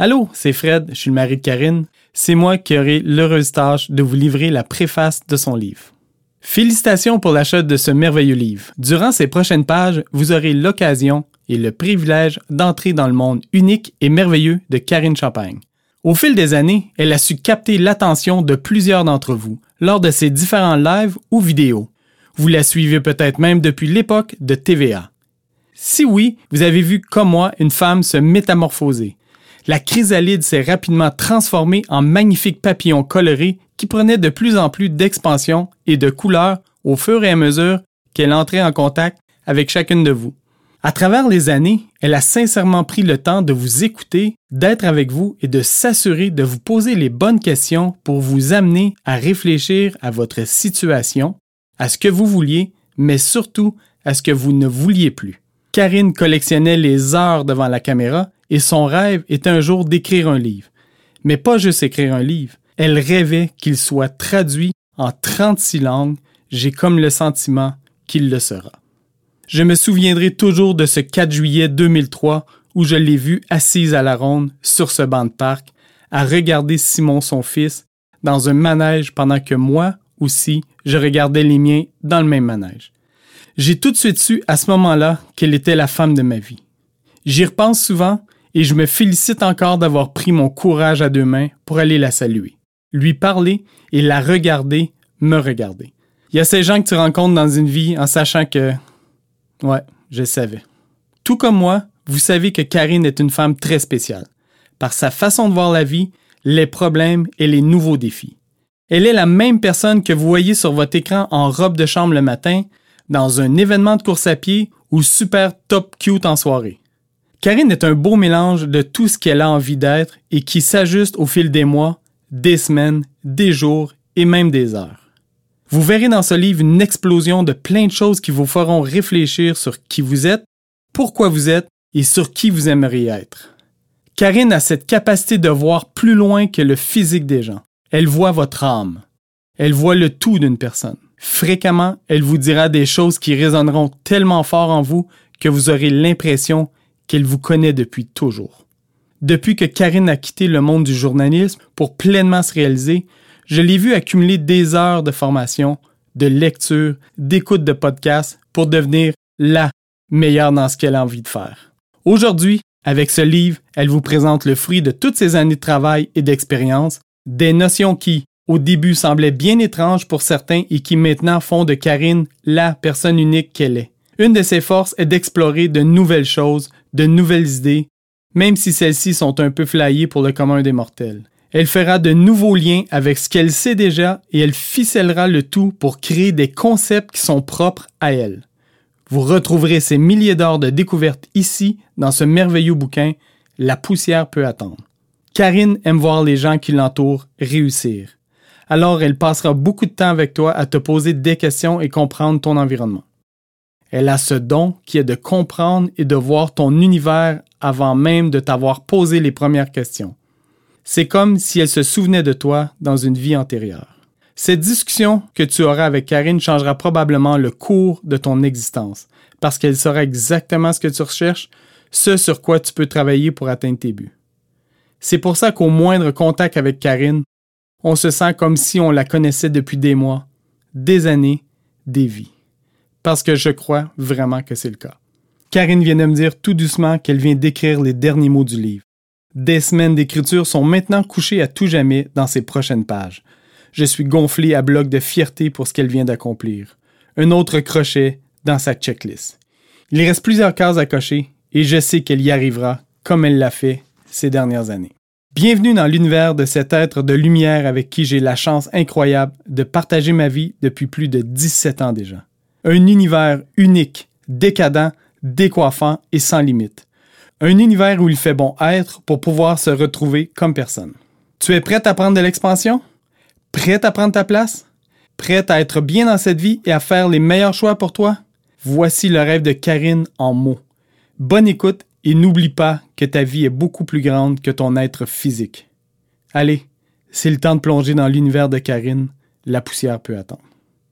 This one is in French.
Allô, c'est Fred, je suis le mari de Karine. C'est moi qui aurai l'heureuse tâche de vous livrer la préface de son livre. Félicitations pour l'achat de ce merveilleux livre. Durant ces prochaines pages, vous aurez l'occasion et le privilège d'entrer dans le monde unique et merveilleux de Karine Champagne. Au fil des années, elle a su capter l'attention de plusieurs d'entre vous lors de ses différents lives ou vidéos. Vous la suivez peut-être même depuis l'époque de TVA. Si oui, vous avez vu comme moi une femme se métamorphoser, la chrysalide s'est rapidement transformée en magnifique papillon coloré qui prenait de plus en plus d'expansion et de couleur au fur et à mesure qu'elle entrait en contact avec chacune de vous. À travers les années, elle a sincèrement pris le temps de vous écouter, d'être avec vous et de s'assurer de vous poser les bonnes questions pour vous amener à réfléchir à votre situation, à ce que vous vouliez, mais surtout à ce que vous ne vouliez plus. Karine collectionnait les heures devant la caméra et son rêve était un jour d'écrire un livre. Mais pas juste écrire un livre. Elle rêvait qu'il soit traduit en 36 langues. J'ai comme le sentiment qu'il le sera. Je me souviendrai toujours de ce 4 juillet 2003 où je l'ai vue assise à la ronde sur ce banc de parc, à regarder Simon son fils dans un manège pendant que moi aussi je regardais les miens dans le même manège. J'ai tout de suite su à ce moment-là qu'elle était la femme de ma vie. J'y repense souvent et je me félicite encore d'avoir pris mon courage à deux mains pour aller la saluer, lui parler et la regarder me regarder. Il y a ces gens que tu rencontres dans une vie en sachant que... Ouais, je savais. Tout comme moi, vous savez que Karine est une femme très spéciale, par sa façon de voir la vie, les problèmes et les nouveaux défis. Elle est la même personne que vous voyez sur votre écran en robe de chambre le matin, dans un événement de course à pied ou super top cute en soirée. Karine est un beau mélange de tout ce qu'elle a envie d'être et qui s'ajuste au fil des mois, des semaines, des jours et même des heures. Vous verrez dans ce livre une explosion de plein de choses qui vous feront réfléchir sur qui vous êtes, pourquoi vous êtes et sur qui vous aimeriez être. Karine a cette capacité de voir plus loin que le physique des gens. Elle voit votre âme. Elle voit le tout d'une personne. Fréquemment, elle vous dira des choses qui résonneront tellement fort en vous que vous aurez l'impression qu'elle vous connaît depuis toujours. Depuis que Karine a quitté le monde du journalisme pour pleinement se réaliser, je l'ai vu accumuler des heures de formation, de lecture, d'écoute de podcasts pour devenir la meilleure dans ce qu'elle a envie de faire. Aujourd'hui, avec ce livre, elle vous présente le fruit de toutes ces années de travail et d'expérience, des notions qui, au début, semblaient bien étranges pour certains et qui maintenant font de Karine la personne unique qu'elle est. Une de ses forces est d'explorer de nouvelles choses, de nouvelles idées, même si celles-ci sont un peu flyées pour le commun des mortels. Elle fera de nouveaux liens avec ce qu'elle sait déjà et elle ficellera le tout pour créer des concepts qui sont propres à elle. Vous retrouverez ces milliers d'heures de découvertes ici, dans ce merveilleux bouquin, La poussière peut attendre. Karine aime voir les gens qui l'entourent réussir. Alors elle passera beaucoup de temps avec toi à te poser des questions et comprendre ton environnement. Elle a ce don qui est de comprendre et de voir ton univers avant même de t'avoir posé les premières questions. C'est comme si elle se souvenait de toi dans une vie antérieure. Cette discussion que tu auras avec Karine changera probablement le cours de ton existence, parce qu'elle saura exactement ce que tu recherches, ce sur quoi tu peux travailler pour atteindre tes buts. C'est pour ça qu'au moindre contact avec Karine, on se sent comme si on la connaissait depuis des mois, des années, des vies parce que je crois vraiment que c'est le cas. Karine vient de me dire tout doucement qu'elle vient d'écrire les derniers mots du livre. Des semaines d'écriture sont maintenant couchées à tout jamais dans ses prochaines pages. Je suis gonflé à bloc de fierté pour ce qu'elle vient d'accomplir. Un autre crochet dans sa checklist. Il reste plusieurs cases à cocher et je sais qu'elle y arrivera comme elle l'a fait ces dernières années. Bienvenue dans l'univers de cet être de lumière avec qui j'ai la chance incroyable de partager ma vie depuis plus de 17 ans déjà un univers unique, décadent, décoiffant et sans limite. Un univers où il fait bon être pour pouvoir se retrouver comme personne. Tu es prête à prendre de l'expansion? Prête à prendre ta place? Prête à être bien dans cette vie et à faire les meilleurs choix pour toi? Voici le rêve de Karine en mots. Bonne écoute et n'oublie pas que ta vie est beaucoup plus grande que ton être physique. Allez, c'est le temps de plonger dans l'univers de Karine. La poussière peut attendre.